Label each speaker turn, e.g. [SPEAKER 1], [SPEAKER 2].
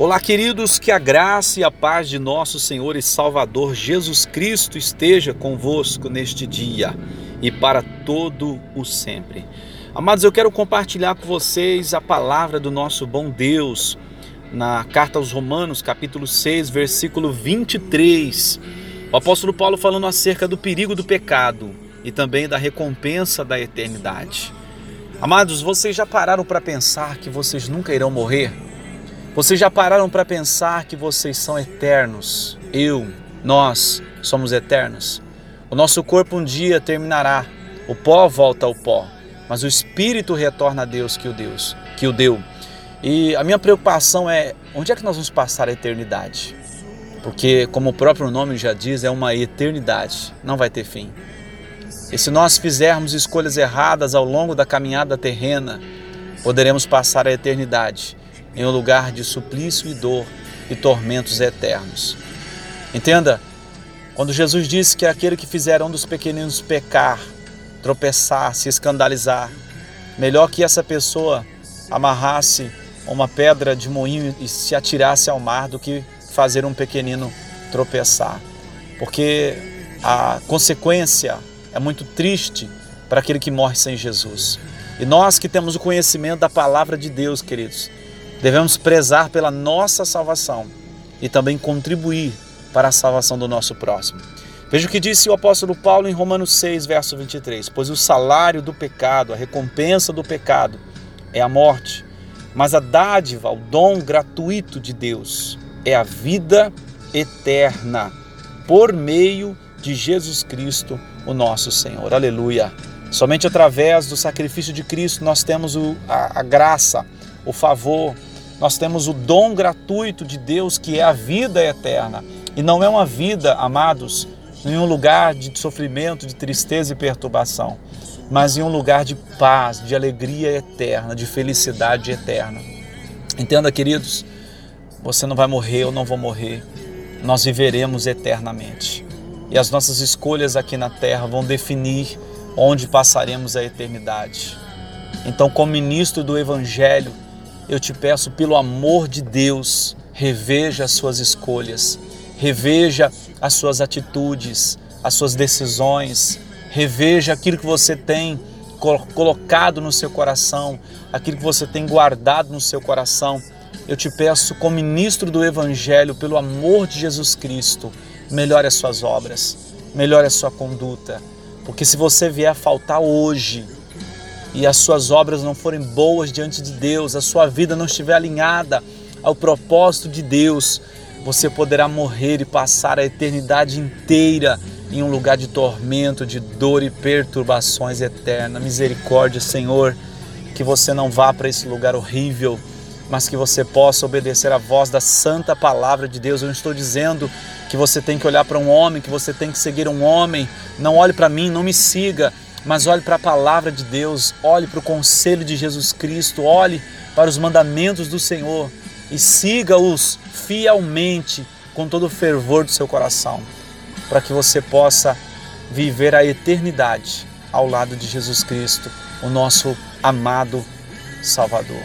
[SPEAKER 1] Olá, queridos, que a graça e a paz de nosso Senhor e Salvador Jesus Cristo esteja convosco neste dia e para todo o sempre. Amados, eu quero compartilhar com vocês a palavra do nosso bom Deus na carta aos Romanos, capítulo 6, versículo 23. O apóstolo Paulo falando acerca do perigo do pecado e também da recompensa da eternidade. Amados, vocês já pararam para pensar que vocês nunca irão morrer? Vocês já pararam para pensar que vocês são eternos? Eu, nós somos eternos. O nosso corpo um dia terminará. O pó volta ao pó, mas o espírito retorna a Deus que o Deus, que o deu. E a minha preocupação é onde é que nós vamos passar a eternidade? Porque, como o próprio nome já diz, é uma eternidade, não vai ter fim. E se nós fizermos escolhas erradas ao longo da caminhada terrena, poderemos passar a eternidade em um lugar de suplício e dor e tormentos eternos. Entenda, quando Jesus disse que aquele que fizer um dos pequeninos pecar, tropeçar, se escandalizar, melhor que essa pessoa amarrasse uma pedra de moinho e se atirasse ao mar do que fazer um pequenino tropeçar. Porque a consequência é muito triste para aquele que morre sem Jesus. E nós que temos o conhecimento da palavra de Deus, queridos, Devemos prezar pela nossa salvação e também contribuir para a salvação do nosso próximo. Veja o que disse o apóstolo Paulo em Romanos 6, verso 23: Pois o salário do pecado, a recompensa do pecado, é a morte, mas a dádiva, o dom gratuito de Deus, é a vida eterna, por meio de Jesus Cristo, o nosso Senhor. Aleluia! Somente através do sacrifício de Cristo nós temos a, a graça, o favor, nós temos o dom gratuito de Deus que é a vida eterna. E não é uma vida, amados, em um lugar de sofrimento, de tristeza e perturbação, mas em um lugar de paz, de alegria eterna, de felicidade eterna. Entenda, queridos, você não vai morrer, eu não vou morrer. Nós viveremos eternamente. E as nossas escolhas aqui na terra vão definir onde passaremos a eternidade. Então, como ministro do Evangelho, eu te peço, pelo amor de Deus, reveja as suas escolhas, reveja as suas atitudes, as suas decisões, reveja aquilo que você tem colocado no seu coração, aquilo que você tem guardado no seu coração. Eu te peço, como ministro do Evangelho, pelo amor de Jesus Cristo, melhore as suas obras, melhore a sua conduta, porque se você vier a faltar hoje, e as suas obras não forem boas diante de Deus, a sua vida não estiver alinhada ao propósito de Deus, você poderá morrer e passar a eternidade inteira em um lugar de tormento, de dor e perturbações eternas. Misericórdia, Senhor, que você não vá para esse lugar horrível, mas que você possa obedecer à voz da santa palavra de Deus. Eu não estou dizendo que você tem que olhar para um homem, que você tem que seguir um homem. Não olhe para mim, não me siga mas olhe para a palavra de Deus, olhe para o conselho de Jesus Cristo, olhe para os mandamentos do Senhor e siga-os fielmente com todo o fervor do seu coração, para que você possa viver a eternidade ao lado de Jesus Cristo, o nosso amado Salvador.